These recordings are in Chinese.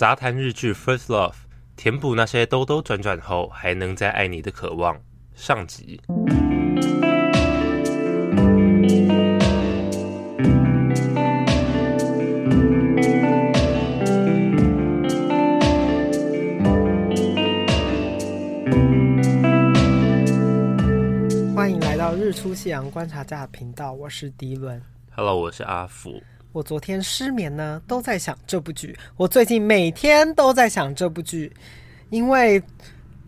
杂谈日剧《First Love》，填补那些兜兜转转后还能再爱你的渴望。上集。欢迎来到日出夕阳观察家的频道，我是迪伦。Hello，我是阿福。我昨天失眠呢，都在想这部剧。我最近每天都在想这部剧，因为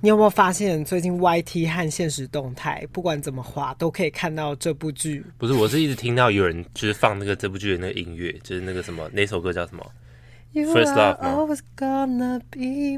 你有没有发现，最近 YT 和现实动态，不管怎么滑，都可以看到这部剧。不是，我是一直听到有人就是放那个这部剧的那个音乐，就是那个什么那首歌叫什么？First Love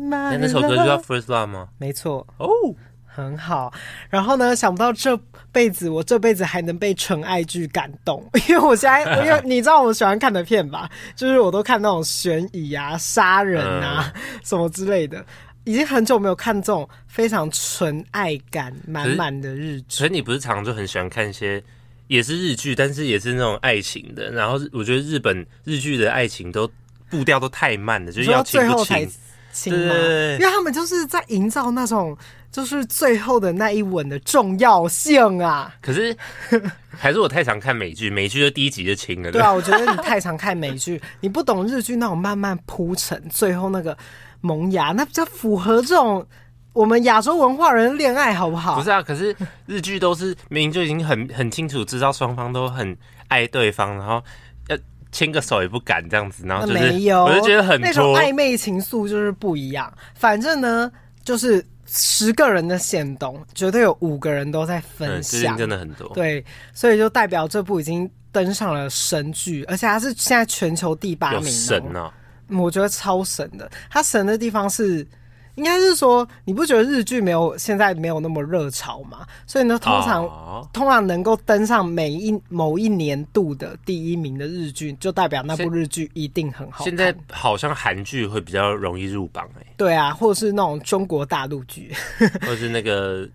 吗？那那首歌就叫 First Love 吗？没错。哦。Oh! 很好，然后呢？想不到这辈子我这辈子还能被纯爱剧感动，因为我现在，因为你知道我喜欢看的片吧，就是我都看那种悬疑啊、杀人啊、嗯、什么之类的，已经很久没有看这种非常纯爱感满满的日剧。所以你不是常常就很喜欢看一些也是日剧，但是也是那种爱情的。然后我觉得日本日剧的爱情都步调都太慢了，就是要最后才亲吗？因为他们就是在营造那种。就是最后的那一吻的重要性啊！可是 还是我太常看美剧，美剧就第一集就亲了。对啊，我觉得你太常看美剧，你不懂日剧那种慢慢铺陈，最后那个萌芽，那比较符合这种我们亚洲文化人的恋爱，好不好？不是啊，可是日剧都是明明就已经很很清楚知道双方都很爱对方，然后要牵个手也不敢这样子，然后就是没有，我就觉得很那种暧昧情愫就是不一样。反正呢，就是。十个人的限动，绝对有五个人都在分享，嗯、真的很多。对，所以就代表这部已经登上了神剧，而且它是现在全球第八名，神啊！我觉得超神的。它神的地方是。应该是说，你不觉得日剧没有现在没有那么热潮吗？所以呢，通常、oh. 通常能够登上每一某一年度的第一名的日剧，就代表那部日剧一定很好看。现在好像韩剧会比较容易入榜哎、欸。对啊，或者是那种中国大陆剧，或者是那个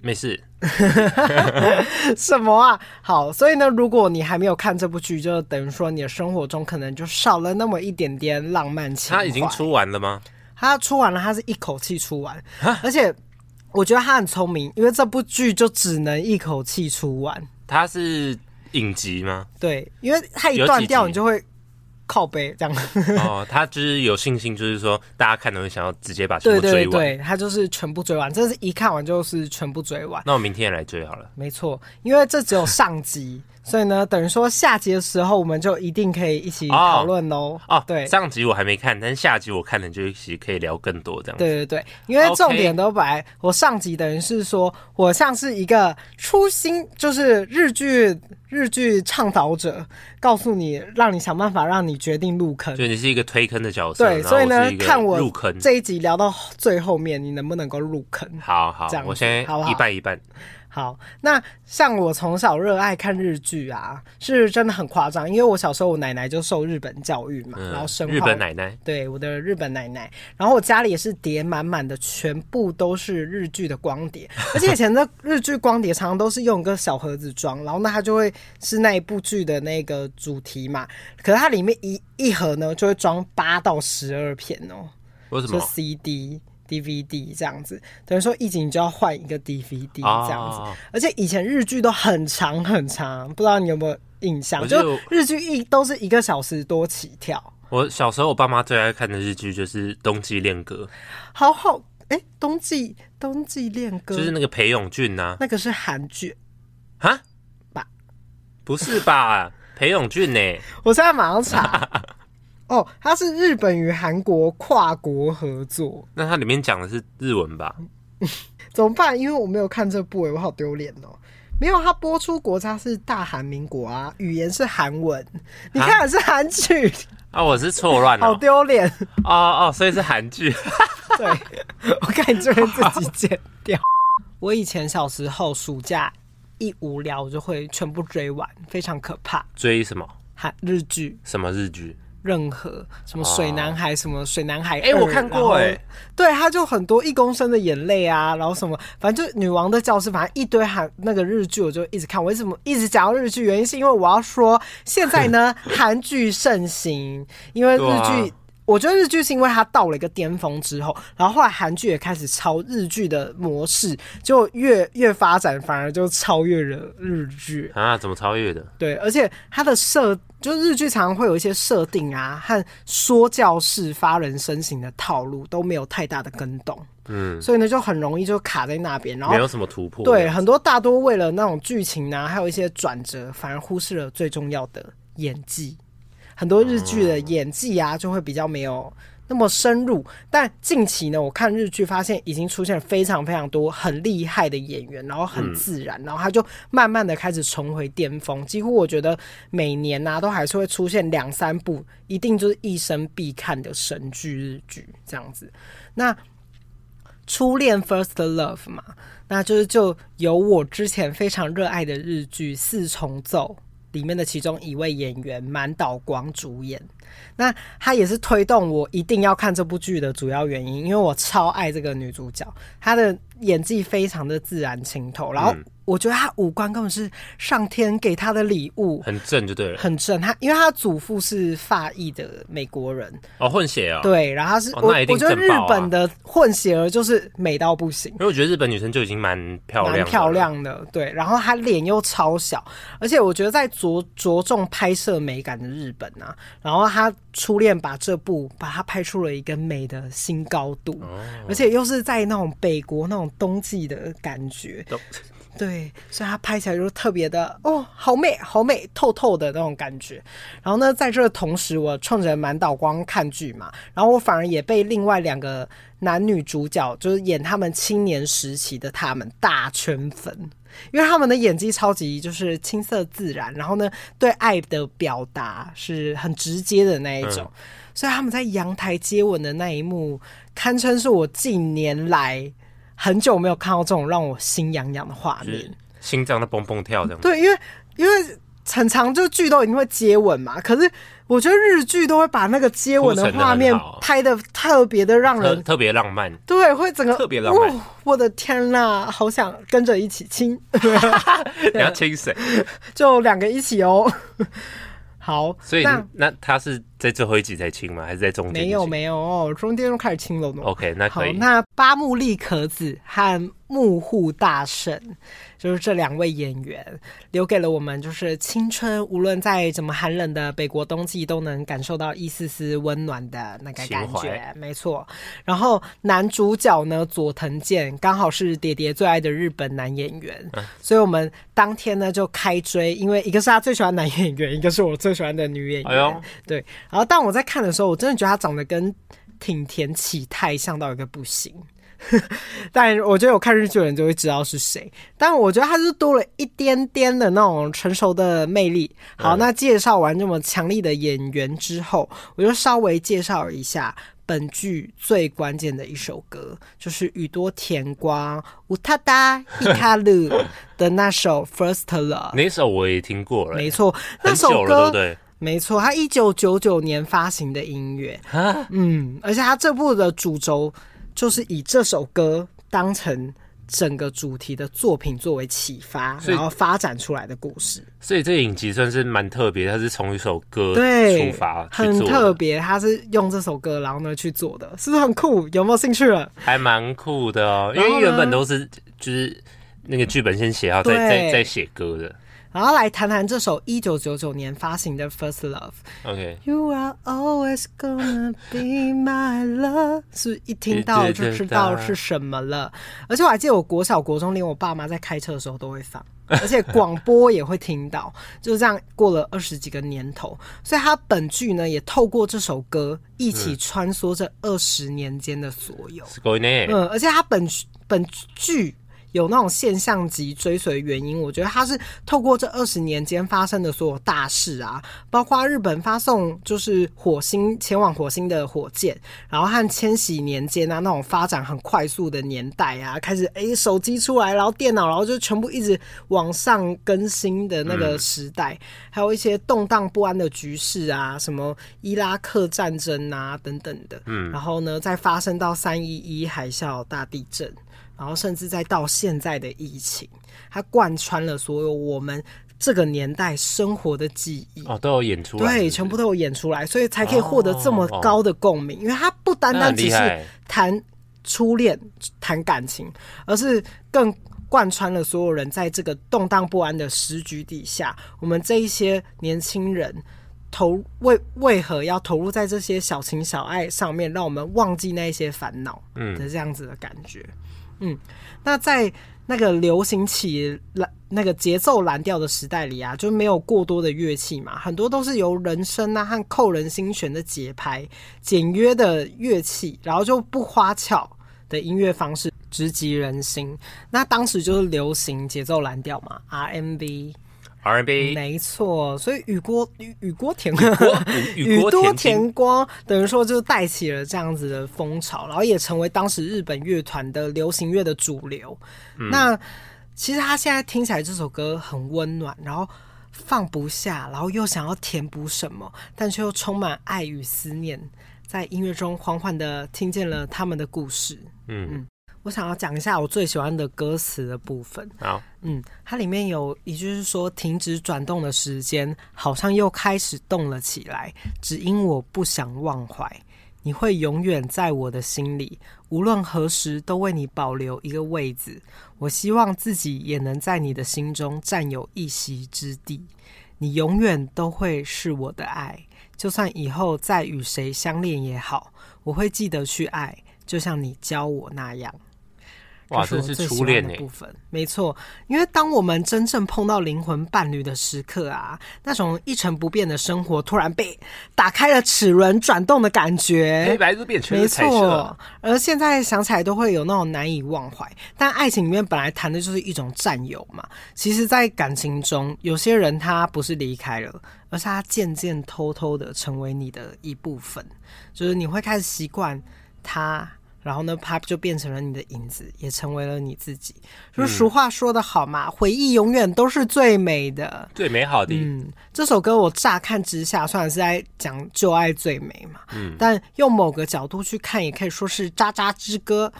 没事 什么啊？好，所以呢，如果你还没有看这部剧，就等于说你的生活中可能就少了那么一点点浪漫情怀。它已经出完了吗？他出完了，他是一口气出完，而且我觉得他很聪明，因为这部剧就只能一口气出完。他是影集吗？对，因为他一断掉，你就会靠背这样。哦，他就是有信心，就是说大家看都会想要直接把全部追完。对对对，他就是全部追完，这是一看完就是全部追完。那我明天也来追好了。没错，因为这只有上集。所以呢，等于说下集的时候，我们就一定可以一起讨论喽。哦，对，上集我还没看，但是下集我看了，就一起可以聊更多这样子。对对对，因为重点都摆我上集，等于是说我像是一个初心，就是日剧日剧倡导者，告诉你，让你想办法让你决定入坑。对，你是一个推坑的角色。对，所以呢，看我入坑这一集聊到最后面，你能不能够入坑？好好，这样我先一半一半。好，那像我从小热爱看日剧啊，是真的很夸张。因为我小时候我奶奶就受日本教育嘛，嗯、然后生日本奶奶，对我的日本奶奶，然后我家里也是叠满满的，全部都是日剧的光碟。而且以前的日剧光碟常常都是用一个小盒子装，然后呢它就会是那一部剧的那个主题嘛。可是它里面一一盒呢就会装八到十二片哦，为什么？就 CD。DVD 这样子，等于说一集你就要换一个 DVD 这样子，啊、而且以前日剧都很长很长，不知道你有没有印象？就，就日剧一都是一个小时多起跳。我小时候我爸妈最爱看的日剧就是《冬季恋歌》，好好哎，欸《冬季冬季恋歌》就是那个裴勇俊呐、啊，那个是韩剧啊？吧？不是吧？裴勇俊呢？我现在马上查。哦，它是日本与韩国跨国合作。那它里面讲的是日文吧？怎么办？因为我没有看这部，哎，我好丢脸哦。没有，它播出国家是大韩民国啊，语言是韩文。你看的是韩剧 啊？我是错乱了，好丢脸。哦哦，所以是韩剧。对，我看你这边自己剪掉。我以前小时候暑假一无聊，我就会全部追完，非常可怕。追什么？韩日剧？什么日剧？任何什么水男孩，什么水男孩，哎，我看过哎，对，他就很多一公升的眼泪啊，然后什么，反正就女王的教室，反正一堆韩那个日剧，我就一直看。为什么一直讲到日剧？原因是因为我要说，现在呢，韩剧盛行，因为日剧我觉得日剧是因为它到了一个巅峰之后，然后后来韩剧也开始抄日剧的模式，就越越发展，反而就超越了日剧啊？怎么超越的？对，而且它的设，就日剧常常会有一些设定啊，和说教式发人深省的套路都没有太大的更动，嗯，所以呢就很容易就卡在那边，然后没有什么突破。对，很多大多为了那种剧情啊，还有一些转折，反而忽视了最重要的演技。很多日剧的演技啊，就会比较没有那么深入。但近期呢，我看日剧发现已经出现了非常非常多很厉害的演员，然后很自然，然后他就慢慢的开始重回巅峰。几乎我觉得每年呐，都还是会出现两三部，一定就是一生必看的神剧日剧这样子。那初恋 First Love 嘛，那就是就由我之前非常热爱的日剧四重奏。里面的其中一位演员满岛光主演，那她也是推动我一定要看这部剧的主要原因，因为我超爱这个女主角，她的演技非常的自然清透，然后。我觉得他五官根本是上天给他的礼物，很正就对了，很正。他因为他祖父是法裔的美国人哦，混血啊、哦，对，然后他是、哦、我我觉得日本的混血儿就是美到不行，因为我觉得日本女生就已经蛮漂亮，蛮漂亮的，对。然后她脸又超小，而且我觉得在着着重拍摄美感的日本啊，然后他初恋把这部把它拍出了一个美的新高度，哦、而且又是在那种北国那种冬季的感觉。对，所以它拍起来就特别的哦，好美，好美，透透的那种感觉。然后呢，在这个同时，我冲着满岛光看剧嘛，然后我反而也被另外两个男女主角，就是演他们青年时期的他们大圈粉，因为他们的演技超级就是青涩自然，然后呢，对爱的表达是很直接的那一种，嗯、所以他们在阳台接吻的那一幕，堪称是我近年来。很久没有看到这种让我心痒痒的画面，心脏在蹦蹦跳这样。对，因为因为很长就剧都一定会接吻嘛，可是我觉得日剧都会把那个接吻的画面拍的特别的让人特别浪漫。对，会整个特别浪漫。哦，我的天呐，好想跟着一起亲。你要亲谁？就两个一起哦。好，所以那，那他是在最后一集才清吗？还是在中间？没有没有哦，中间都开始清了呢。OK，那可以。好，那八木利可子和木户大圣。就是这两位演员留给了我们，就是青春，无论在怎么寒冷的北国冬季，都能感受到一丝丝温暖的那个感觉。没错。然后男主角呢，佐藤健刚好是爹爹最爱的日本男演员，嗯、所以我们当天呢就开追，因为一个是他最喜欢男演员，一个是我最喜欢的女演员。哎，对。然后当我在看的时候，我真的觉得他长得跟挺田启太像到一个不行。但我觉得我看日剧的人就会知道是谁，但我觉得他是多了一点点的那种成熟的魅力。好，那介绍完这么强力的演员之后，我就稍微介绍一下本剧最关键的一首歌，就是宇多田光乌塔达伊卡鲁的那首《First Love》。那首我也听过了，没错，那首歌对，没错，他一九九九年发行的音乐，嗯，而且他这部的主轴。就是以这首歌当成整个主题的作品作为启发，然后发展出来的故事。所以这影集算是蛮特别，它是从一首歌出发，很特别。它是用这首歌然后呢去做的，是不是很酷？有没有兴趣了？还蛮酷的哦，因为原本都是就是那个剧本先写好，再再再写歌的。然后来谈谈这首一九九九年发行的《First Love》。OK。You are always gonna be my love，是一听到就知道是什么了。而且我还记得，我国小、国中连我爸妈在开车的时候都会放，而且广播也会听到。就是这样过了二十几个年头，所以他本剧呢也透过这首歌一起穿梭这二十年间的所有。嗯，嗯，而且他本本剧。有那种现象级追随原因，我觉得他是透过这二十年间发生的所有大事啊，包括日本发送就是火星前往火星的火箭，然后和千禧年间啊那种发展很快速的年代啊，开始哎、欸、手机出来，然后电脑，然后就全部一直往上更新的那个时代，嗯、还有一些动荡不安的局势啊，什么伊拉克战争啊等等的，嗯，然后呢再发生到三一一海啸大地震。然后甚至再到现在的疫情，它贯穿了所有我们这个年代生活的记忆。哦，都有演出来是是，对，全部都有演出来，所以才可以获得这么高的共鸣。因为它不单单只是谈初恋、谈感情，而是更贯穿了所有人在这个动荡不安的时局底下，我们这一些年轻人投为为何要投入在这些小情小爱上面，让我们忘记那一些烦恼，嗯。的这样子的感觉，嗯，嗯，那在。那个流行起蓝那个节奏蓝调的时代里啊，就没有过多的乐器嘛，很多都是由人声啊和扣人心弦的节拍、简约的乐器，然后就不花俏的音乐方式直击人心。那当时就是流行节奏蓝调嘛，RMB。R&B 没错，所以宇多宇宇多田雨多田光等于说就带起了这样子的风潮，然后也成为当时日本乐团的流行乐的主流。嗯、那其实他现在听起来这首歌很温暖，然后放不下，然后又想要填补什么，但却又充满爱与思念，在音乐中缓缓的听见了他们的故事。嗯。嗯我想要讲一下我最喜欢的歌词的部分。好，嗯，它里面有一句是说：“停止转动的时间，好像又开始动了起来，只因我不想忘怀。你会永远在我的心里，无论何时都为你保留一个位置。我希望自己也能在你的心中占有一席之地。你永远都会是我的爱，就算以后再与谁相恋也好，我会记得去爱，就像你教我那样。”哇，这是初恋的部分，没错。因为当我们真正碰到灵魂伴侣的时刻啊，那种一成不变的生活突然被打开了齿轮转动的感觉，黑白都变成。没错，而现在想起来都会有那种难以忘怀。但爱情里面本来谈的就是一种占有嘛。其实，在感情中，有些人他不是离开了，而是他渐渐偷偷的成为你的一部分，就是你会开始习惯他。然后呢，它就变成了你的影子，也成为了你自己。就是俗话说得好嘛，嗯、回忆永远都是最美的，最美好的。嗯，这首歌我乍看之下，虽然是在讲旧爱最美嘛，嗯，但用某个角度去看，也可以说是渣渣之歌。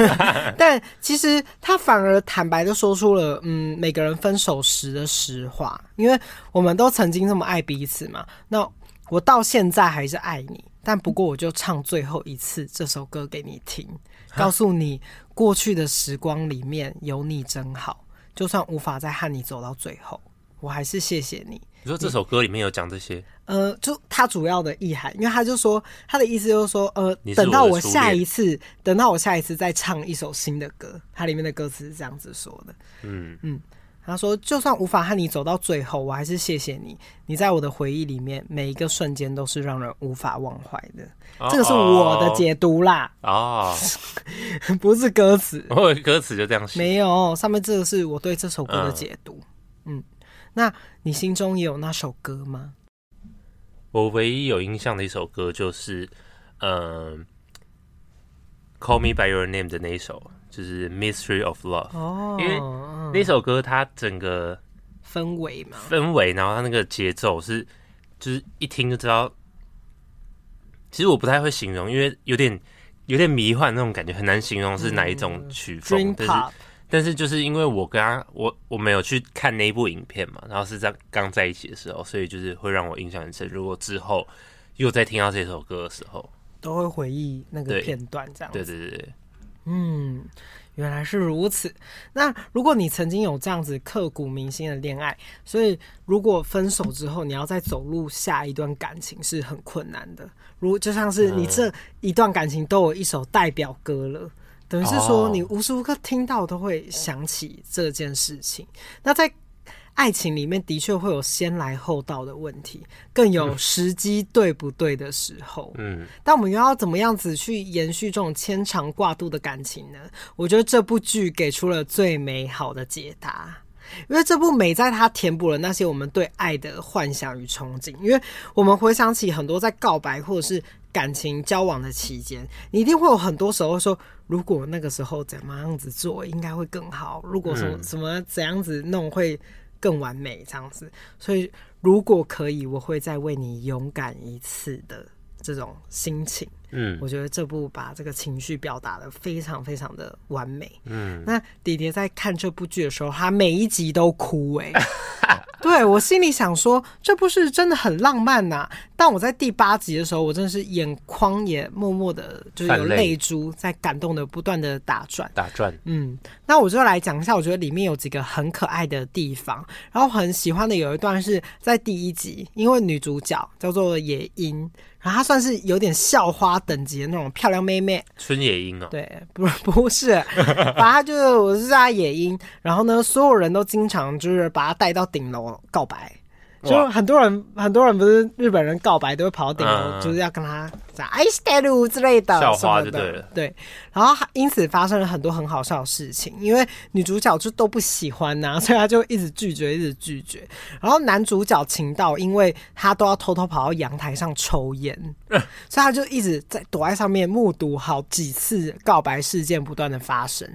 但其实他反而坦白的说出了，嗯，每个人分手时的实话，因为我们都曾经这么爱彼此嘛。那我到现在还是爱你。但不过，我就唱最后一次这首歌给你听，告诉你过去的时光里面有你真好，就算无法再和你走到最后，我还是谢谢你。你说这首歌里面有讲这些？呃，就他主要的意涵，因为他就说他的意思就是说，呃，等到我下一次，等到我下一次再唱一首新的歌，它里面的歌词是这样子说的。嗯嗯。他说：“就算无法和你走到最后，我还是谢谢你。你在我的回忆里面，每一个瞬间都是让人无法忘怀的。哦、这个是我的解读啦。哦，不是歌词。哦，歌词就这样写。没有，上面这个是我对这首歌的解读。嗯，嗯，那你心中也有那首歌吗？我唯一有印象的一首歌就是，嗯、呃，《Call Me by Your Name》的那一首。”就是《Mystery of Love》哦，因为那首歌它整个氛围嘛，氛围，然后它那个节奏是，就是一听就知道。其实我不太会形容，因为有点有点迷幻那种感觉，很难形容是哪一种曲风。嗯、但是但是就是因为我跟他，我我没有去看那一部影片嘛，然后是在刚在一起的时候，所以就是会让我印象很深。如果之后又再听到这首歌的时候，都会回忆那个片段，这样子。对对对对。嗯，原来是如此。那如果你曾经有这样子刻骨铭心的恋爱，所以如果分手之后你要再走入下一段感情是很困难的。如就像是你这一段感情都有一首代表歌了，等于是说你无时无刻听到都会想起这件事情。那在爱情里面的确会有先来后到的问题，更有时机对不对的时候。嗯，但我们又要怎么样子去延续这种牵肠挂肚的感情呢？我觉得这部剧给出了最美好的解答，因为这部美在它填补了那些我们对爱的幻想与憧憬。因为我们回想起很多在告白或者是感情交往的期间，你一定会有很多时候说，如果那个时候怎么样子做应该会更好，如果说什么怎样子弄会。更完美这样子，所以如果可以，我会再为你勇敢一次的这种心情。嗯，我觉得这部把这个情绪表达的非常非常的完美。嗯，那迪迪在看这部剧的时候，他每一集都哭哎、欸。对，我心里想说，这部是真的很浪漫呐、啊。但我在第八集的时候，我真的是眼眶也默默的，就是有泪珠在感动的不断的打转打转。嗯，那我就来讲一下，我觉得里面有几个很可爱的地方。然后很喜欢的有一段是在第一集，因为女主角叫做野樱。然后她算是有点校花等级的那种漂亮妹妹，春野樱哦。对，不 不是，反正她就是我是叫她野樱。然后呢，所有人都经常就是把她带到顶楼告白。就很多人，很多人不是日本人告白都会跑到顶楼，就是要跟他讲爱してる之类的，校花就对了。对，然后因此发生了很多很好笑的事情，因为女主角就都不喜欢呐、啊，所以她就一直拒绝，一直拒绝。然后男主角晴道，因为他都要偷偷跑到阳台上抽烟，所以他就一直在躲在上面目睹好几次告白事件不断的发生。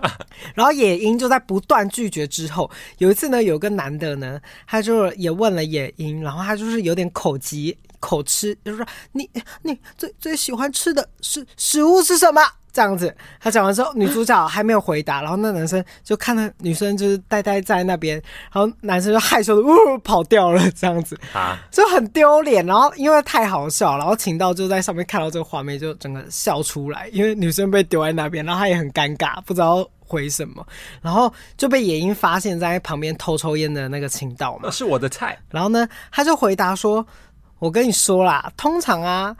然后野樱就在不断拒绝之后，有一次呢，有个男的呢，他就也问了野樱，然后他就是有点口急口吃，就是说你你最最喜欢吃的是食物是什么？这样子，他讲完之后，女主角还没有回答，然后那男生就看到女生就是呆呆在那边，然后男生就害羞的呜、呃、跑掉了，这样子啊，就很丢脸。然后因为太好笑，然后秦道就在上面看到这个画面，就整个笑出来，因为女生被丢在那边，然后他也很尴尬，不知道回什么，然后就被野樱发现在旁边偷抽烟的那个情道嘛，是我的菜。然后呢，他就回答说：“我跟你说啦，通常啊。”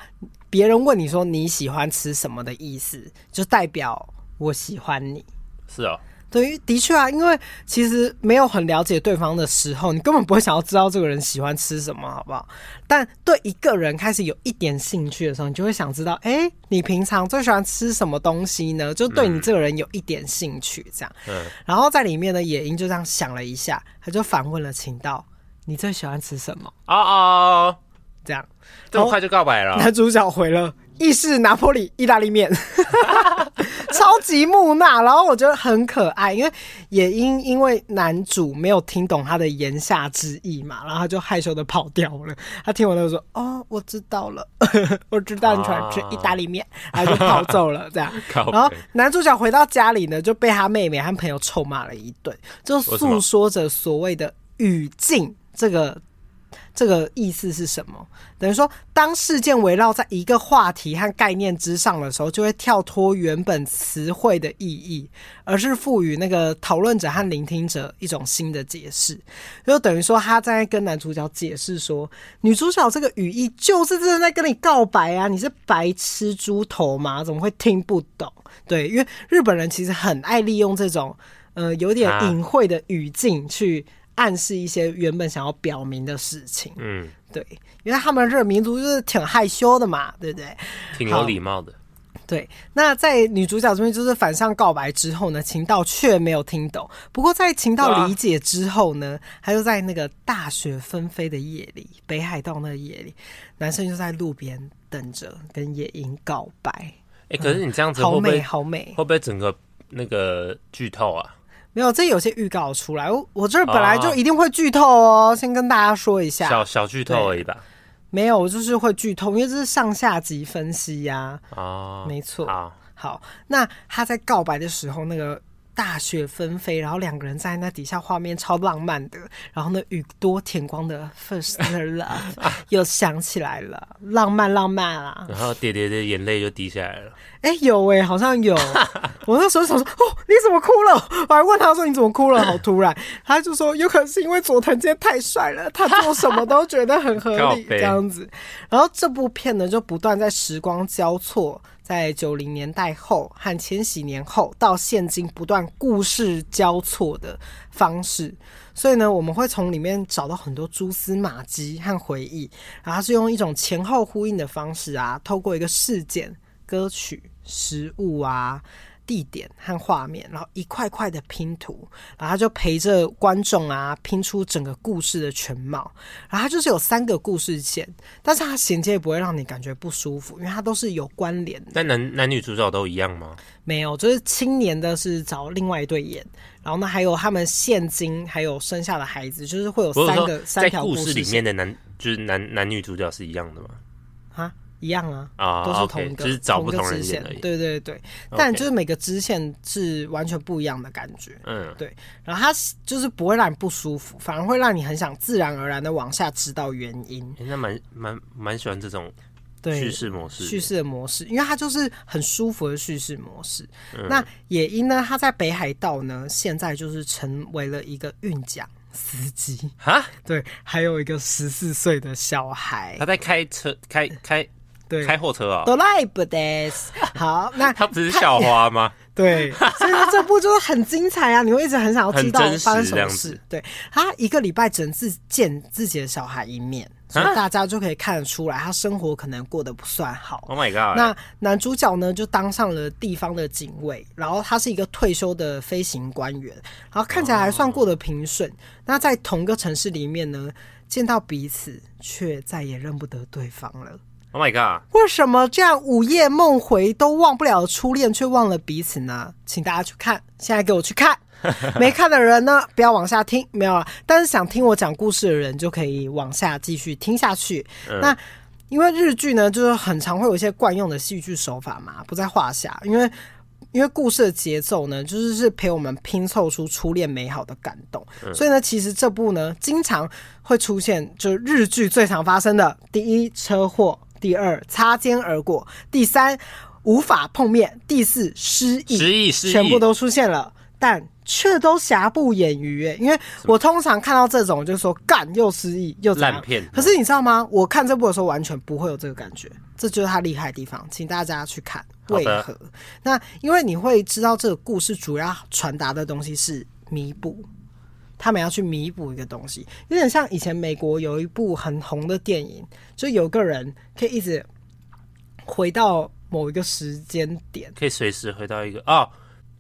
别人问你说你喜欢吃什么的意思，就代表我喜欢你。是啊、哦，对，的确啊，因为其实没有很了解对方的时候，你根本不会想要知道这个人喜欢吃什么，好不好？但对一个人开始有一点兴趣的时候，你就会想知道，哎，你平常最喜欢吃什么东西呢？就对你这个人有一点兴趣，这样。嗯。然后在里面呢，野樱就这样想了一下，他就反问了秦道：“你最喜欢吃什么？”哦哦。这样这么快就告白了？男主角回了意式拿破里意大利面，超级木讷。然后我觉得很可爱，因为也因因为男主没有听懂他的言下之意嘛，然后他就害羞的跑掉了。他听完了说：“哦，我知道了，我知道你喜欢吃意大利面。啊”然后就跑走了。这样，然后男主角回到家里呢，就被他妹妹和朋友臭骂了一顿，就诉说着所谓的语境这个。这个意思是什么？等于说，当事件围绕在一个话题和概念之上的时候，就会跳脱原本词汇的意义，而是赋予那个讨论者和聆听者一种新的解释。就等于说，他在跟男主角解释说，女主角这个语义就是真的在跟你告白啊！你是白痴猪头吗？怎么会听不懂？对，因为日本人其实很爱利用这种呃有点隐晦的语境去。暗示一些原本想要表明的事情，嗯，对，因为他们这个民族就是挺害羞的嘛，对不对？挺有礼貌的。对，那在女主角这边就是反向告白之后呢，情道却没有听懂。不过在情道理解之后呢，他就在那个大雪纷飞的夜里，北海道那个夜里，男生就在路边等着跟野樱告白。哎、欸，可是你这样子会不会、嗯、好美，好美，会不会整个那个剧透啊？没有，这有些预告出来，我我这本来就一定会剧透哦，哦，先跟大家说一下，小小剧透而已吧。没有，我就是会剧透，因为这是上下集分析呀、啊。哦，没错。好，好，那他在告白的时候，那个。大雪纷飞，然后两个人在那底下，画面超浪漫的。然后呢，宇多田光的 First Love 又想起来了，浪漫浪漫啊！然后爹爹的眼泪就滴下来了。哎，有哎，好像有。我那时候想说，哦，你怎么哭了？我还问他说，你怎么哭了？好突然，他就说，有可能是因为佐藤健太帅了，他做什么都觉得很合理这样子。然后这部片呢，就不断在时光交错。在九零年代后和千禧年后到现今，不断故事交错的方式，所以呢，我们会从里面找到很多蛛丝马迹和回忆，然后是用一种前后呼应的方式啊，透过一个事件、歌曲、食物啊。地点和画面，然后一块块的拼图，然后他就陪着观众啊拼出整个故事的全貌。然后它就是有三个故事线，但是它衔接不会让你感觉不舒服，因为它都是有关联的。但男男女主角都一样吗？没有，就是青年的是找另外一对演，然后呢还有他们现今还有生下的孩子，就是会有三个三条故事里面的男就是男男女主角是一样的吗？啊？一样啊，啊，都是同一个，就是找不同支线。对对对，但就是每个支线是完全不一样的感觉。嗯，对。然后它就是不会让你不舒服，反而会让你很想自然而然的往下知道原因。欸、那蛮蛮蛮喜欢这种叙事模式，叙事的模式，因为它就是很舒服的叙事模式。嗯、那也因呢，他在北海道呢，现在就是成为了一个运奖司机啊，对，还有一个十四岁的小孩，他在开车，开开，对，开货车啊。ドライブです。好，那他不是校花吗？对，所以他这部就是很精彩啊！你会一直很想要知道发生什么事。对，他一个礼拜只能自见自己的小孩一面。所以大家就可以看得出来，他生活可能过得不算好。Oh my god！那男主角呢，就当上了地方的警卫，然后他是一个退休的飞行官员，然后看起来还算过得平顺。Oh. 那在同一个城市里面呢，见到彼此却再也认不得对方了。 Oh my god！为什么这样午夜梦回都忘不了初恋，却忘了彼此呢？请大家去看，现在给我去看。没看的人呢，不要往下听，没有了。但是想听我讲故事的人，就可以往下继续听下去。嗯、那因为日剧呢，就是很常会有一些惯用的戏剧手法嘛，不在话下。因为因为故事的节奏呢，就是是陪我们拼凑出初恋美好的感动。嗯、所以呢，其实这部呢，经常会出现，就是日剧最常发生的：第一，车祸；第二，擦肩而过；第三，无法碰面；第四，失忆，失忆，失忆，全部都出现了。但却都瑕不掩瑜，因为我通常看到这种，就是说干又失忆又烂片。可是你知道吗？我看这部的时候完全不会有这个感觉，这就是他厉害的地方，请大家去看。为何？那因为你会知道这个故事主要传达的东西是弥补，他们要去弥补一个东西，有点像以前美国有一部很红的电影，就有个人可以一直回到某一个时间点，可以随时回到一个哦。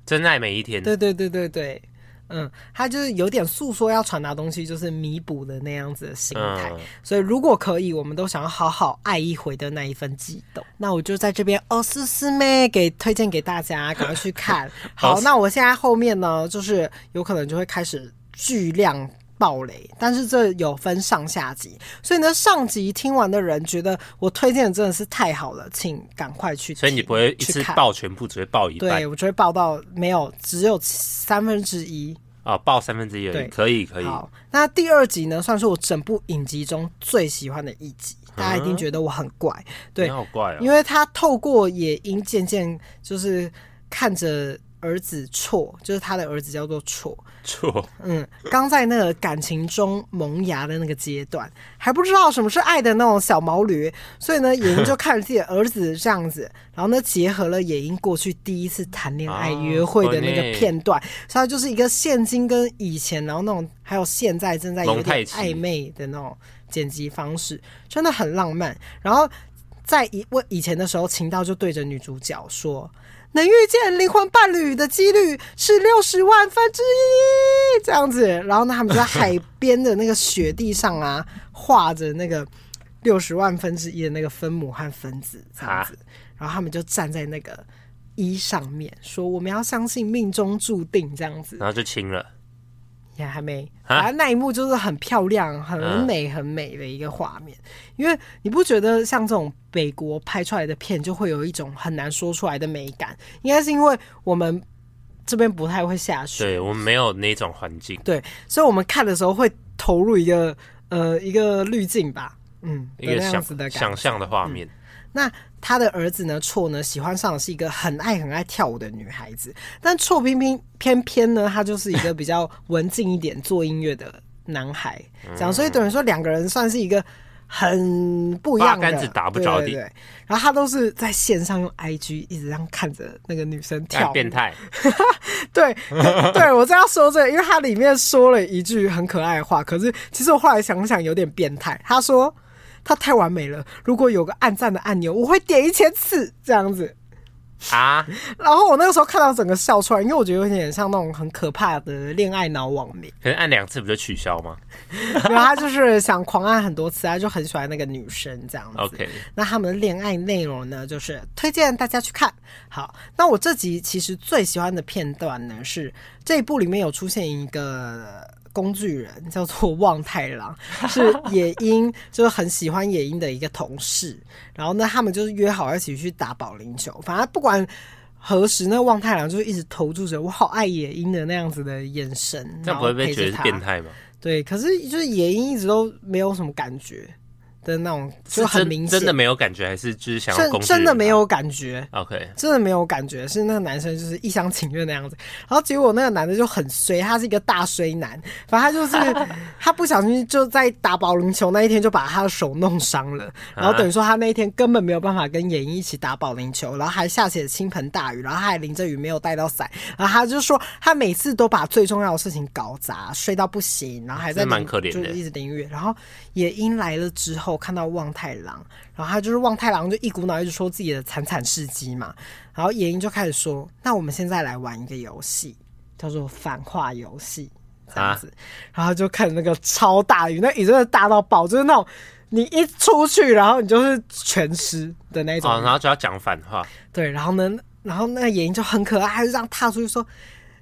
真爱每一天。对对对对对，嗯，他就是有点诉说要传达东西，就是弥补的那样子的心态。嗯、所以如果可以，我们都想要好好爱一回的那一份悸动。那我就在这边哦，思思妹给推荐给大家，赶快去看。好，那我现在后面呢，就是有可能就会开始巨量。暴雷，但是这有分上下集，所以呢，上集听完的人觉得我推荐的真的是太好了，请赶快去。所以你不会一次爆全部，只会爆一半。对，我只会爆到没有，只有三分之一。啊，爆三分之一而已，对，可以可以。好，那第二集呢，算是我整部影集中最喜欢的一集。大家一定觉得我很怪，对，好怪哦，因为他透过野樱渐渐就是看着。儿子错，就是他的儿子叫做错错，嗯，刚在那个感情中萌芽的那个阶段，还不知道什么是爱的那种小毛驴，所以呢，野英就看着自己的儿子这样子，然后呢，结合了野英过去第一次谈恋爱约会的那个片段，哦、所以他就是一个现今跟以前，然后那种还有现在正在有点暧昧的那种剪辑方式，真的很浪漫。然后在以我以前的时候，秦道就对着女主角说。能遇见灵魂伴侣的几率是六十万分之一，这样子。然后呢，他们就在海边的那个雪地上啊，画着那个六十万分之一的那个分母和分子，这样子。然后他们就站在那个一上面，说我们要相信命中注定，这样子。然后就亲了。也还没，反正那一幕就是很漂亮、很美、很美的一个画面。因为你不觉得像这种北国拍出来的片，就会有一种很难说出来的美感？应该是因为我们这边不太会下雪，对，我们没有那种环境，对，所以我们看的时候会投入一个呃一个滤镜吧，嗯，一个想子的想象的画面。嗯那他的儿子呢？错呢？喜欢上的是一个很爱很爱跳舞的女孩子，但错偏偏偏偏呢，他就是一个比较文静一点做音乐的男孩，这样，所以等于说两个人算是一个很不一样的，八竿子打不着地。然后他都是在线上用 IG 一直这样看着那个女生跳舞，变态。对对，我正要说这个，因为他里面说了一句很可爱的话，可是其实我后来想想有点变态。他说。它太完美了，如果有个按赞的按钮，我会点一千次这样子啊。然后我那个时候看到整个笑出来，因为我觉得有点像那种很可怕的恋爱脑网民。可是按两次不就取消吗？然后他就是想狂按很多次，他就很喜欢那个女生这样子。OK，那他们的恋爱内容呢，就是推荐大家去看。好，那我这集其实最喜欢的片段呢，是这一部里面有出现一个。工具人，叫做 望太郎，是野樱，就是很喜欢野樱的一个同事。然后呢，他们就是约好一起去打保龄球。反正不管何时，那望太郎就一直投注着“我好爱野樱”的那样子的眼神。这样不会被觉得是变态吗？对，可是就是野樱一直都没有什么感觉。的那种就很明显，真的没有感觉，还是就是想要真真的没有感觉？OK，真的没有感觉，是那个男生就是一厢情愿那样子。然后结果那个男的就很衰，他是一个大衰男，反正他就是 他不小心就在打保龄球那一天就把他的手弄伤了，然后等于说他那一天根本没有办法跟野樱一起打保龄球，然后还下起了倾盆大雨，然后他还淋着雨没有带到伞，然后他就说他每次都把最重要的事情搞砸，睡到不行，然后还在蛮可怜的，就一直淋雨，然后野樱来了之后看到望太郎，然后他就是望太郎，就一股脑一直说自己的惨惨事迹嘛。然后野樱就开始说：“那我们现在来玩一个游戏，叫做反话游戏，这样子。啊”然后就看那个超大雨，那雨真的大到爆，就是那种你一出去，然后你就是全湿的那种。哦，然后就要讲反话。对，然后呢，然后那个野樱就很可爱，还是这样踏出去说。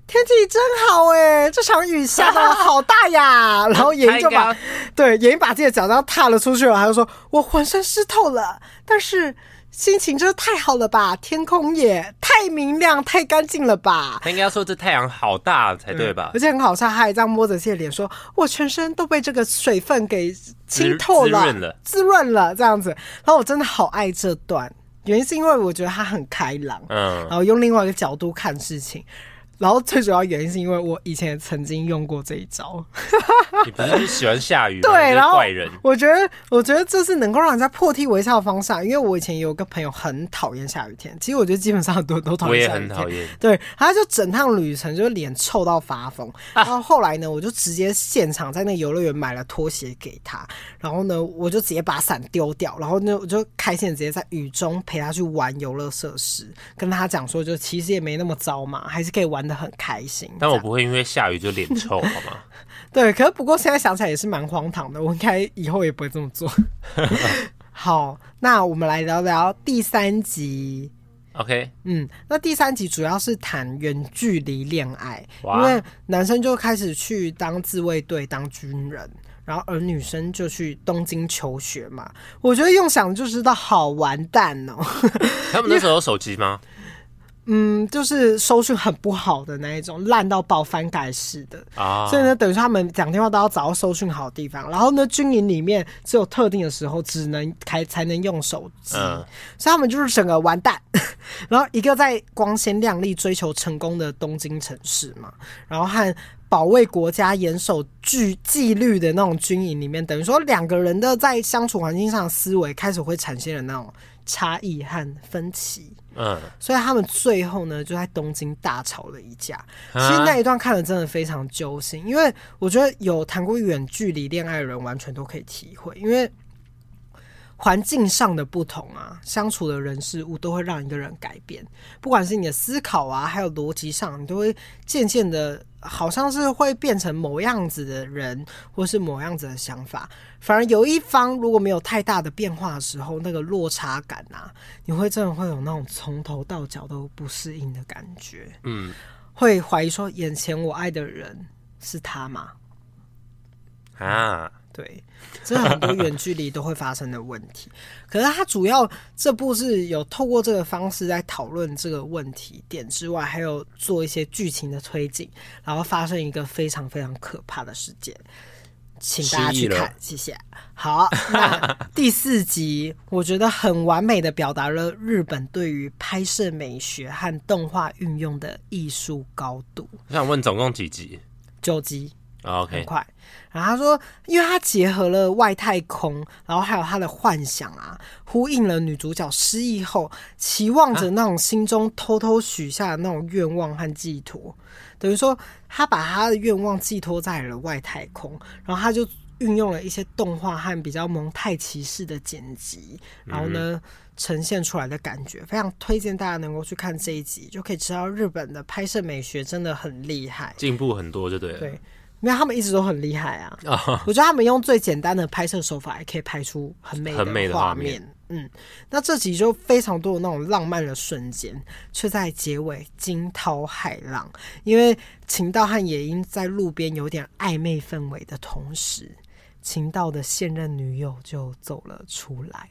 天气真好哎，这场雨下的好大呀！然后野樱就把对野樱把自己的脚这样踏了出去了，他就说：“我浑身湿透了，但是心情真的太好了吧？天空也太明亮、太干净了吧？”他应该要说这太阳好大才对吧？而且很好笑，他还这样摸着自己的脸说：“我全身都被这个水分给浸透了，滋润了，滋润了。”这样子，然后我真的好爱这段，原因是因为我觉得他很开朗，嗯，然后用另外一个角度看事情。然后最主要原因是因为我以前也曾经用过这一招。你不是喜欢下雨吗？对，然后怪人。我觉得，我觉得这是能够让人家破涕为笑的方式。因为我以前有个朋友很讨厌下雨天，其实我觉得基本上很多人都讨厌下雨天。我也很讨厌。对，他就整趟旅程就是脸臭到发疯。然后后来呢，我就直接现场在那游乐园买了拖鞋给他。然后呢，我就直接把伞丢掉。然后呢，我就开心的直接在雨中陪他去玩游乐设施，跟他讲说，就其实也没那么糟嘛，还是可以玩得很开心，但我不会因为下雨就脸臭，好吗？对，可是不过现在想起来也是蛮荒唐的，我应该以后也不会这么做。好，那我们来聊聊第三集。OK，嗯，那第三集主要是谈远距离恋爱，因为男生就开始去当自卫队当军人，然后而女生就去东京求学嘛。我觉得用想就知道好完蛋哦。他们那时候有手机吗？嗯，就是收讯很不好的那一种，烂到爆翻盖式的啊，所以呢，等于说他们讲电话都要找到收讯好的地方。然后呢，军营里面只有特定的时候只能开才能用手机，嗯，所以他们就是整个完蛋。然后一个在光鲜亮丽、追求成功的东京城市嘛，然后和保卫国家、严守纪纪律的那种军营里面，等于说两个人的在相处环境上思维开始会产生了那种差异和分歧。嗯，所以他们最后呢，就在东京大吵了一架。其实那一段看了真的非常揪心，因为我觉得有谈过远距离恋爱的人完全都可以体会，因为环境上的不同啊，相处的人事物都会让一个人改变，不管是你的思考啊，还有逻辑上，你都会渐渐的。好像是会变成某样子的人，或是某样子的想法。反而有一方如果没有太大的变化的时候，那个落差感啊，你会真的会有那种从头到脚都不适应的感觉。嗯，会怀疑说，眼前我爱的人是他吗？啊。对，这很多远距离都会发生的问题。可是它主要这部是有透过这个方式在讨论这个问题点之外，还有做一些剧情的推进，然后发生一个非常非常可怕的事件，请大家去看，谢谢。好，那第四集我觉得很完美的表达了日本对于拍摄美学和动画运用的艺术高度。我想问，总共几集？九集。OK，很快。然后他说，因为他结合了外太空，然后还有他的幻想啊，呼应了女主角失忆后期望着那种心中偷偷许下的那种愿望和寄托。啊、等于说，他把他的愿望寄托在了外太空，然后他就运用了一些动画和比较蒙太奇式的剪辑，然后呢，呈现出来的感觉非常推荐大家能够去看这一集，就可以知道日本的拍摄美学真的很厉害，进步很多，就对了。对。因为他们一直都很厉害 啊！我觉得他们用最简单的拍摄手法，也可以拍出很美的画面。嗯，那这集就非常多的那种浪漫的瞬间，却在结尾惊涛骇浪，因为秦道和野樱在路边有点暧昧氛围的同时，秦道的现任女友就走了出来。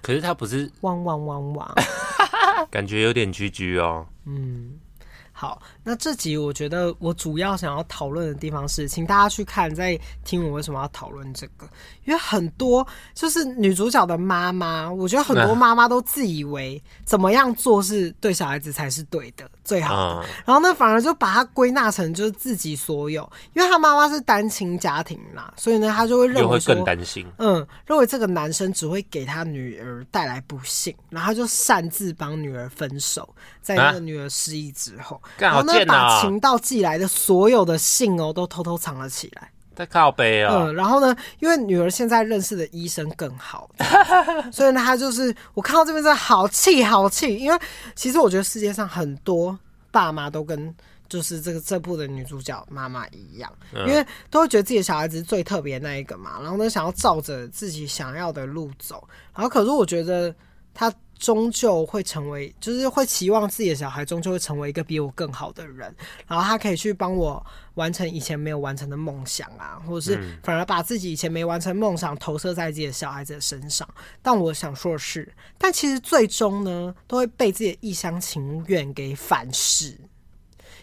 可是他不是汪汪汪汪，感觉有点居居哦。嗯。好，那这集我觉得我主要想要讨论的地方是，请大家去看，在听我为什么要讨论这个，因为很多就是女主角的妈妈，我觉得很多妈妈都自以为怎么样做是对小孩子才是对的、最好的，嗯、然后呢，反而就把它归纳成就是自己所有，因为他妈妈是单亲家庭啦，所以呢，他就会认为，更担心，嗯，认为这个男生只会给他女儿带来不幸，然后他就擅自帮女儿分手，在那个女儿失忆之后。啊然后呢，把情到寄来的所有的信哦，都偷偷藏了起来。在靠背啊。嗯，然后呢，因为女儿现在认识的医生更好，所以呢，她就是我看到这边真的好气好气。因为其实我觉得世界上很多爸妈都跟就是这个这部的女主角妈妈一样，因为都会觉得自己的小孩子是最特别那一个嘛，然后呢，想要照着自己想要的路走。然后可是我觉得他。终究会成为，就是会期望自己的小孩终究会成为一个比我更好的人，然后他可以去帮我完成以前没有完成的梦想啊，或者是反而把自己以前没完成梦想投射在自己的小孩子的身上。但我想说的是，但其实最终呢，都会被自己的一厢情愿给反噬。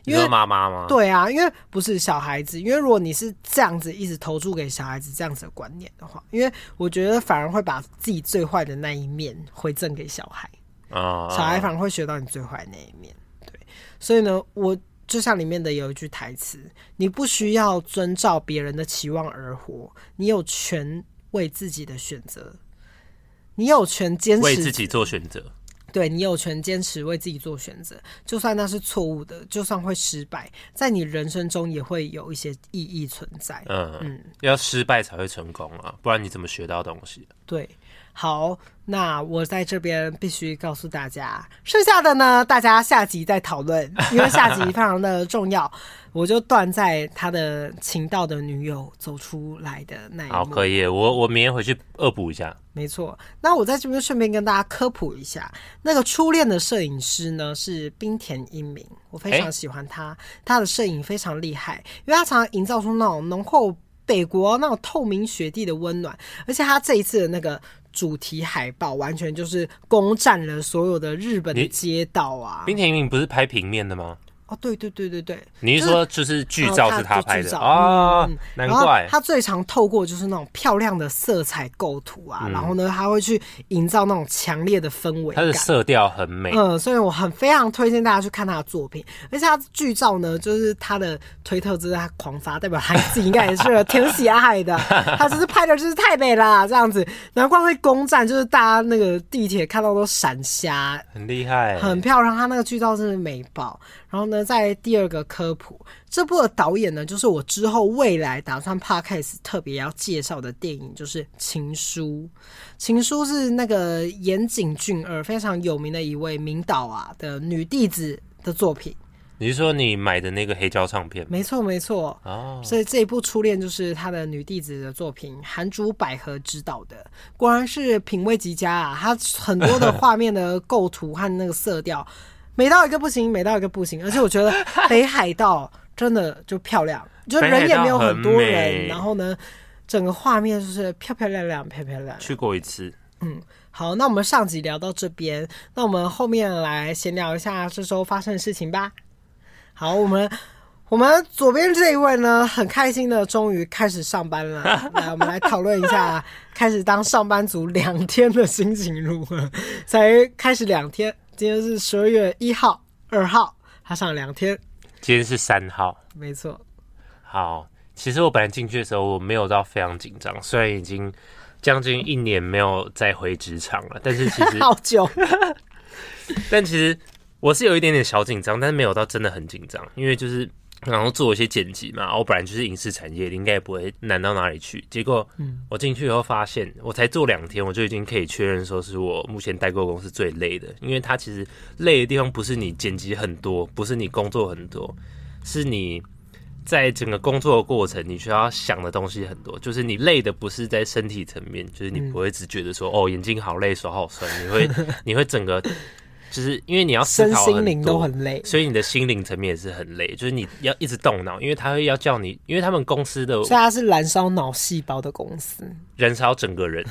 因为妈妈吗？对啊，因为不是小孩子，因为如果你是这样子一直投注给小孩子这样子的观念的话，因为我觉得反而会把自己最坏的那一面回赠给小孩啊，小孩反而会学到你最坏的那一面。对，所以呢，我就像里面的有一句台词：你不需要遵照别人的期望而活，你有权为自己的选择，你有权坚持为自己做选择。对，你有权坚持为自己做选择，就算那是错误的，就算会失败，在你人生中也会有一些意义存在。嗯嗯，要失败才会成功啊，不然你怎么学到东西？对。好，那我在这边必须告诉大家，剩下的呢，大家下集再讨论，因为下集非常的重要。我就断在他的情道的女友走出来的那一幕。好，可以，我我明天回去恶补一下。没错，那我在这边顺便跟大家科普一下，那个初恋的摄影师呢是冰田英明，我非常喜欢他，欸、他的摄影非常厉害，因为他常常营造出那种浓厚北国那种透明雪地的温暖，而且他这一次的那个。主题海报完全就是攻占了所有的日本的街道啊！冰田一明不是拍平面的吗？哦，对对对对对，你是说就是剧照是他拍的啊？难怪他最常透过就是那种漂亮的色彩构图啊，然后呢，他会去营造那种强烈的氛围，他的色调很美。嗯，所以我很非常推荐大家去看他的作品，而且他剧照呢，就是他的推特就是他狂发，代表他自己应该也是挺喜爱的。他就是拍的就是太美了，这样子，难怪会攻占，就是大家那个地铁看到都闪瞎，很厉害，很漂亮。他那个剧照真的美爆。然后呢，在第二个科普，这部的导演呢，就是我之后未来打算 podcast 特别要介绍的电影，就是《情书》。《情书》是那个岩井俊二非常有名的一位名导啊的女弟子的作品。你是说你买的那个黑胶唱片？没错，没错。哦，所以这一部《初恋》就是他的女弟子的作品，韩竹百合执导的，果然是品味极佳啊！他很多的画面的构图和那个色调。美到一个不行，美到一个不行，而且我觉得北海道真的就漂亮，就人也没有很多人，然后呢，整个画面就是漂漂亮亮，漂漂亮亮。去过一次，嗯，好，那我们上集聊到这边，那我们后面来闲聊一下这周发生的事情吧。好，我们我们左边这一位呢，很开心的终于开始上班了，来，我们来讨论一下开始当上班族两天的心情如何？才开始两天。今天是十二月一号、二号，他上了两天。今天是三号，没错。好，其实我本来进去的时候，我没有到非常紧张，虽然已经将近一年没有再回职场了，但是其实 好久。但其实我是有一点点小紧张，但是没有到真的很紧张，因为就是。然后做一些剪辑嘛，我本来就是影视产业，应该也不会难到哪里去。结果，我进去以后发现，我才做两天，我就已经可以确认说是我目前代购公司最累的。因为它其实累的地方不是你剪辑很多，不是你工作很多，是你在整个工作的过程，你需要想的东西很多。就是你累的不是在身体层面，就是你不会只觉得说、嗯、哦眼睛好累，手好酸，你会你会整个。就是因为你要身心灵都很累，所以你的心灵层面也是很累。就是你要一直动脑，因为他会要叫你，因为他们公司的，所以他是燃烧脑细胞的公司，燃烧整个人。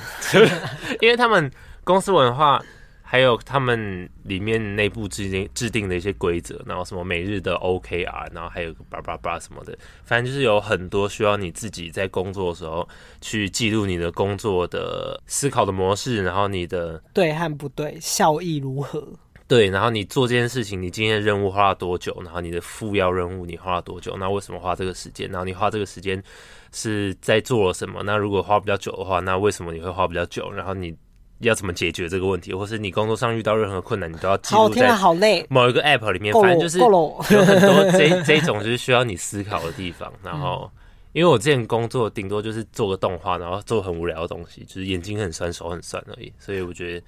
因为他们公司文化，还有他们里面内部制定制定的一些规则，然后什么每日的 OKR，然后还有个叭叭叭什么的，反正就是有很多需要你自己在工作的时候去记录你的工作的思考的模式，然后你的对和不对，效益如何。对，然后你做这件事情，你今天的任务花了多久？然后你的副要任务你花了多久？那为什么花这个时间？然后你花这个时间是在做了什么？那如果花比较久的话，那为什么你会花比较久？然后你要怎么解决这个问题？或是你工作上遇到任何困难，你都要记录在某一个 app 里面。反正就是有很多 这这种就是需要你思考的地方。然后，因为我之前工作顶多就是做个动画，然后做很无聊的东西，就是眼睛很酸、手很酸而已。所以我觉得。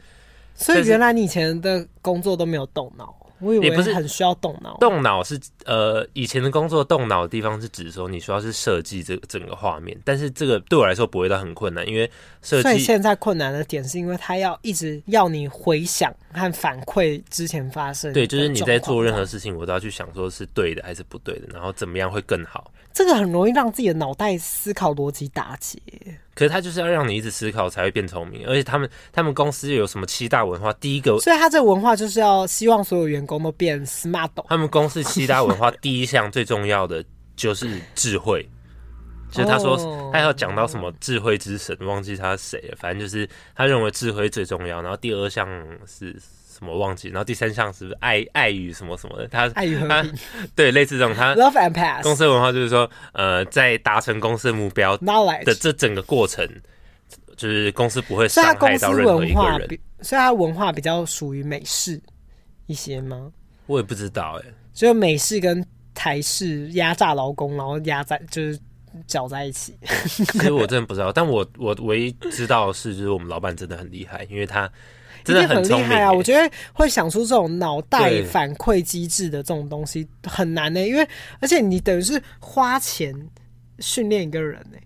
所以原来你以前的工作都没有动脑，我以为不是很需要动脑。动脑是呃，以前的工作动脑的地方是指说你需要是设计这个整个画面，但是这个对我来说不会到很困难，因为设计。所以现在困难的点是因为他要一直要你回想和反馈之前发生。对，就是你在做任何事情，我都要去想说是对的还是不对的，然后怎么样会更好。这个很容易让自己的脑袋思考逻辑打结。可是他就是要让你一直思考才会变聪明，而且他们他们公司有什么七大文化？第一个，所以他这个文化就是要希望所有员工都变 smart。他们公司七大文化第一项最重要的就是智慧，就是他说他要讲到什么智慧之神，忘记他是谁了，反正就是他认为智慧最重要。然后第二项是。什么忘记？然后第三项是不是爱爱与什么什么的？他爱与和平，对，类似这种。他 Love and Pass 公司文化就是说，呃，在达成公司的目标的这整个过程，就是公司不会伤害到任何一个人。所以，他文化比较属于美式一些吗？我也不知道哎、欸。所以美式跟台式压榨劳工，然后压在就是搅在一起。其实我真的不知道，但我我唯一知道的是，就是我们老板真的很厉害，因为他。真的很厉害啊！我觉得会想出这种脑袋反馈机制的这种东西很难呢、欸，因为而且你等于是花钱训练一个人呢、欸。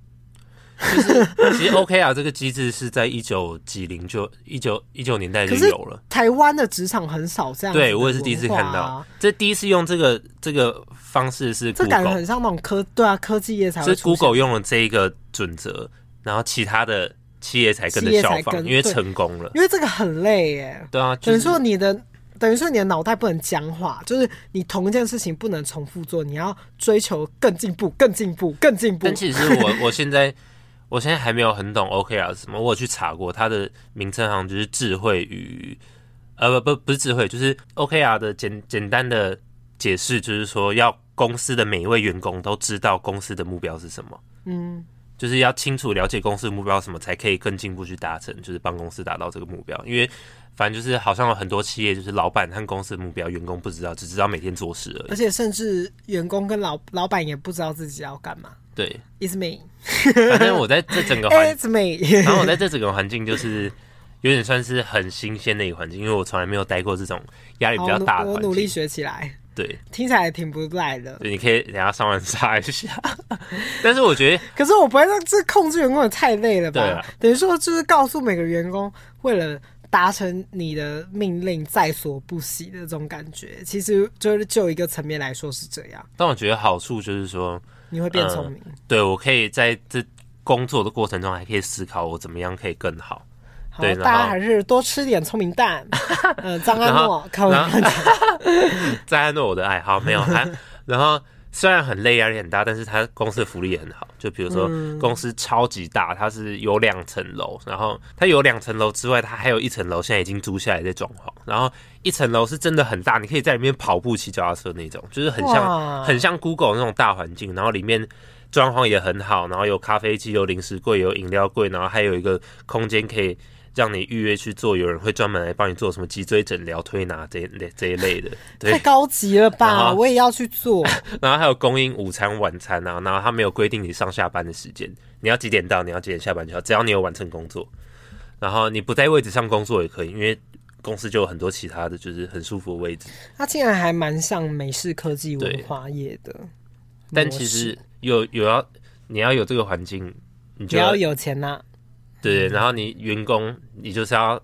就是 其实 OK 啊，这个机制是在一九几零就一九一九年代就有了。台湾的职场很少这样，对我也是第一次看到。这第一次用这个这个方式是 Google，这感觉很像那种科对啊科技业才会。是 Google 用了这一个准则，然后其他的。企业才跟着效仿，因为成功了。因为这个很累耶。对啊，就是、等于说你的，等于说你的脑袋不能僵化，就是你同一件事情不能重复做，你要追求更进步、更进步、更进步。但其实我 我现在我现在还没有很懂 OKR 是什么，我有去查过它的名称，好像就是智慧与呃不不不是智慧，就是 OKR 的简简单的解释，就是说要公司的每一位员工都知道公司的目标是什么。嗯。就是要清楚了解公司的目标什么，才可以更进步去达成，就是帮公司达到这个目标。因为反正就是好像有很多企业，就是老板和公司的目标，员工不知道，只知道每天做事而已。而且甚至员工跟老老板也不知道自己要干嘛。对，It's me。反正我在这整个环，It's me。然后我在这整个环境就是有点算是很新鲜的一个环境，因为我从来没有待过这种压力比较大的环境。我努力学起来。对，听起来挺不赖的。对，你可以等下上完查一下。但是我觉得，可是我不会让这控制员工也太累了吧？对啊，等于说就是告诉每个员工，为了达成你的命令，在所不惜的这种感觉。其实就是就一个层面来说是这样。但我觉得好处就是说，你会变聪明。呃、对，我可以在这工作的过程中，还可以思考我怎么样可以更好。好，大家还是多吃点聪明蛋。嗯，张安诺，开玩笑。张安诺，我的爱好没有他。然后虽然很累，压力很大，但是他公司的福利也很好。就比如说，公司超级大，它是有两层楼，然后它有两层楼之外，它还有一层楼现在已经租下来在装潢。然后一层楼是真的很大，你可以在里面跑步、骑脚踏车那种，就是很像很像 Google 那种大环境。然后里面装潢也很好，然后有咖啡机、有零食柜、有饮料柜，然后还有一个空间可以。让你预约去做，有人会专门来帮你做什么脊椎诊疗、推拿这一类这一类的，对，太高级了吧！我也要去做。然后还有供应午餐、晚餐啊，然后他没有规定你上下班的时间，你要几点到，你要几点下班就好，只要你有完成工作，然后你不在位置上工作也可以，因为公司就有很多其他的就是很舒服的位置。它竟然还蛮像美式科技文化业的。但其实有有要你要有这个环境，你就要，要有钱呐、啊。对，然后你员工，你就是要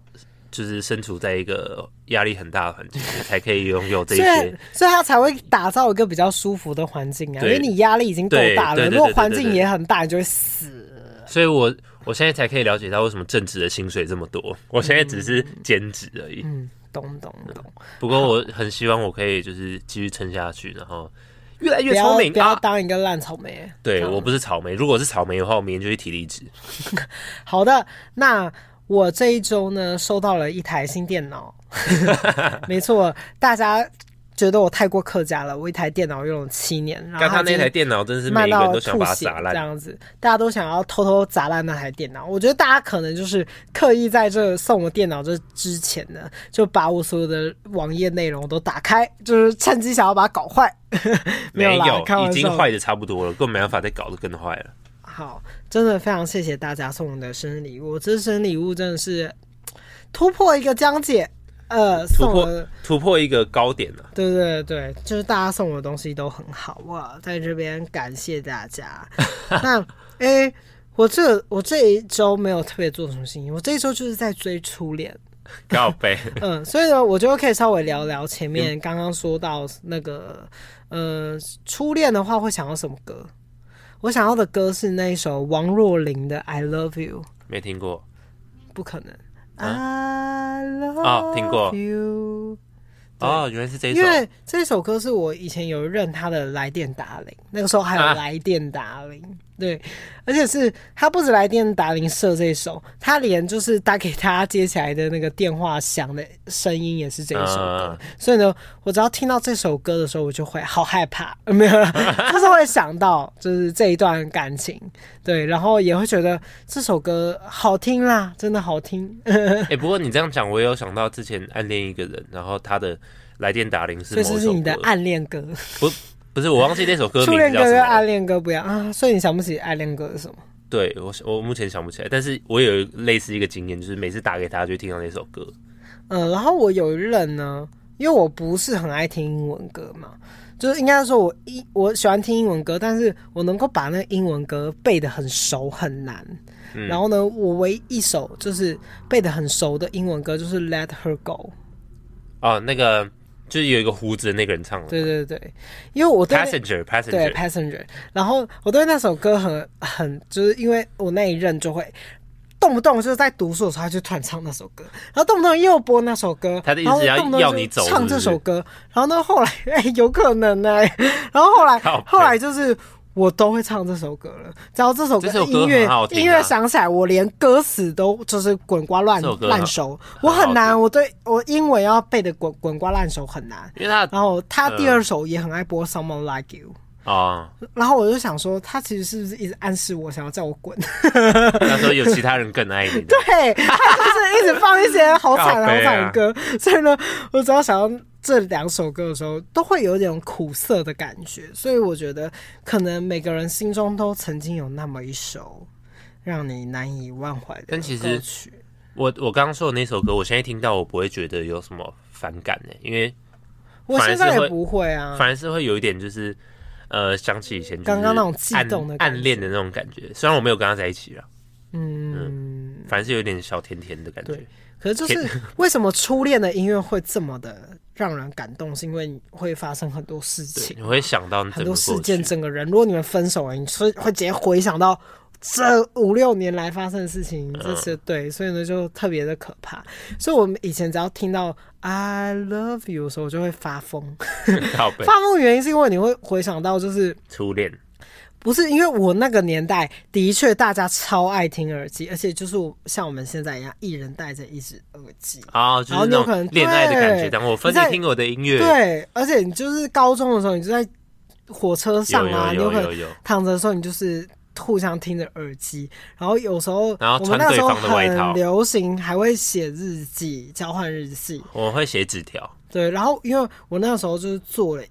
就是身处在一个压力很大的环境，才可以拥有这些所，所以他才会打造一个比较舒服的环境啊。因为你压力已经够大了，如果环境也很大，你就会死。所以我我现在才可以了解到为什么正职的薪水这么多。我现在只是兼职而已。嗯，懂懂懂。不过我很希望我可以就是继续撑下去，然后。越来越聪明，不要当一个烂草莓。啊、对，我不是草莓，如果是草莓的话，我明天就去提离职。好的，那我这一周呢，收到了一台新电脑。没错，大家。觉得我太过客家了，我一台电脑用了七年，然后他那台电脑真是每个人都想把它砸烂，这样子，大家都想要偷偷砸烂那台电脑。我觉得大家可能就是刻意在这送我电脑这之前呢，就把我所有的网页内容都打开，就是趁机想要把它搞坏。没有，没有已经坏的差不多了，根本没办法再搞得更坏了。好，真的非常谢谢大家送我的生日礼物，这生日礼物真的是突破一个疆界。呃，突破突破一个高点了。对对对，就是大家送我的东西都很好哇，在这边感谢大家。那哎、欸，我这我这一周没有特别做什么事情，我这一周就是在追初恋。告白。嗯，所以呢，我就可以稍微聊聊前面刚刚说到那个，呃，初恋的话会想要什么歌？我想要的歌是那一首王若琳的《I Love You》。没听过，不可能。I love 听过 you。哦，原来是这一首。因为这首歌是我以前有认他的来电打铃，那个时候还有来电打铃。啊对，而且是他不止来电打铃设这首，他连就是打给他接起来的那个电话响的声音也是这一首歌。嗯、所以呢，我只要听到这首歌的时候，我就会好害怕，没有了，就是会想到就是这一段感情，对，然后也会觉得这首歌好听啦，真的好听。哎、欸，不过你这样讲，我也有想到之前暗恋一个人，然后他的来电打铃是某首歌，这是你的暗恋歌，不。不是，我忘记那首歌名。初恋歌跟暗恋歌不一样啊，所以你想不起暗恋歌是什么？对我，我目前想不起来，但是我有类似一个经验，就是每次打给他，就听到那首歌。嗯，然后我有一任呢，因为我不是很爱听英文歌嘛，就是应该说我一我喜欢听英文歌，但是我能够把那个英文歌背得很熟很难。嗯、然后呢，我唯一一首就是背得很熟的英文歌就是《Let Her Go》。哦，那个。就是有一个胡子的那个人唱的，对对对，因为我对 passenger passenger 对 passenger，然后我对那首歌很很，就是因为我那一任就会动不动就是在读书的时候他就突然唱那首歌，然后动不动又播那首歌，他的意思要要你走唱这首歌，然后呢后来 哎、欸、有可能呢、欸，然后后来后来就是。我都会唱这首歌了，只要这首歌音乐、啊、音乐响起来，我连歌词都就是滚瓜烂烂熟。我很难，我对我英文要背的滚滚瓜烂熟很难。因为他，然后他第二首也很爱播《Someone Like You》啊，然后我就想说，他其实是不是一直暗示我想要叫我滚？他说有其他人更爱你。对，他就是一直放一些好惨好惨的歌，所以呢，我只要想要。这两首歌的时候，都会有点苦涩的感觉，所以我觉得可能每个人心中都曾经有那么一首让你难以忘怀的歌曲。但其实我我刚刚说的那首歌，我现在听到我不会觉得有什么反感呢，因为我现在也不会啊，反而是会有一点就是呃想起以前刚刚那种悸动的暗恋的那种感觉，虽然我没有跟他在一起了，嗯，嗯，反正是有点小甜甜的感觉。可是就是 为什么初恋的音乐会这么的？让人感动，是因为会发生很多事情，你会想到很多事件，整个人。如果你们分手了，你会会直接回想到这五六年来发生的事情，这是对，所以呢就特别的可怕。所以我们以前只要听到 I love you 的时候，我就会发疯。发疯原因是因为你会回想到就是初恋。不是因为我那个年代的确大家超爱听耳机，而且就是像我们现在一样，一人戴着一只耳机啊，然后你有可能恋爱的感觉。当我分着听我的音乐，对，而且你就是高中的时候，你就在火车上啊，你有可能躺着的时候，你就是互相听着耳机，然后有时候，然后穿对方的外套，很流行，还会写日记，交换日记，我会写纸条，对，然后因为我那个时候就是做了，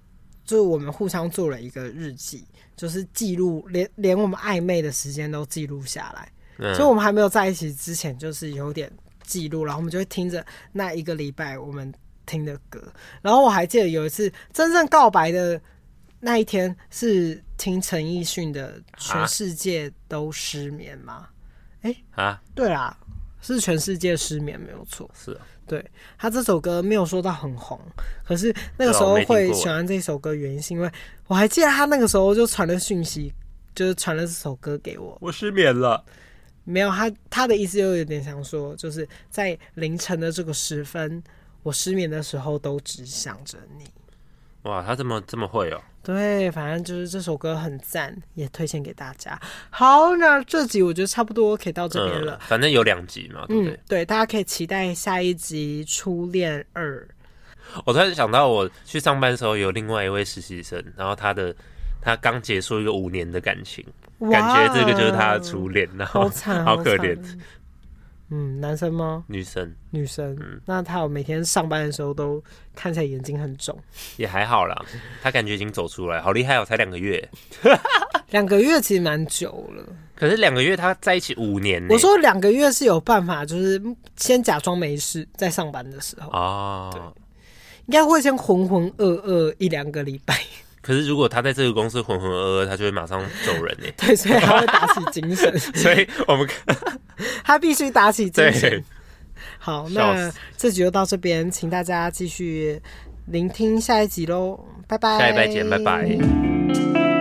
就是我们互相做了一个日记。就是记录，连连我们暧昧的时间都记录下来，嗯，所以我们还没有在一起之前，就是有点记录，然后我们就会听着那一个礼拜我们听的歌。然后我还记得有一次真正告白的那一天是听陈奕迅的《全世界都失眠》吗？哎啊，欸、对啦，是全世界失眠没有错。是啊，对他这首歌没有说到很红，可是那个时候会喜欢这首歌，原因是因为我还记得他那个时候就传了讯息，就是传了这首歌给我。我失眠了，没有他他的意思又有点想说，就是在凌晨的这个时分，我失眠的时候都只想着你。哇，他这么这么会哦！对，反正就是这首歌很赞，也推荐给大家。好，那这集我觉得差不多可以到这边了。嗯，反正有两集嘛，对不对？嗯，对，大家可以期待下一集《初恋二》。我突然想到，我去上班的时候有另外一位实习生，然后他的他刚结束一个五年的感情，感觉这个就是他的初恋，然后好，好可怜。嗯，男生吗？女生，女生。嗯，那他有每天上班的时候都看起来眼睛很肿，也还好啦。他感觉已经走出来，好厉害哦，才两个月。两个月其实蛮久了。可是两个月他在一起五年，我说两个月是有办法，就是先假装没事，在上班的时候哦，对，应该会先浑浑噩噩一两个礼拜。可是如果他在这个公司浑浑噩噩，他就会马上走人呢。对，所以他会打起精神。所以我们 他必须打起精神。好，那这集就到这边，请大家继续聆听下一集喽，拜拜。下一拜见，拜拜。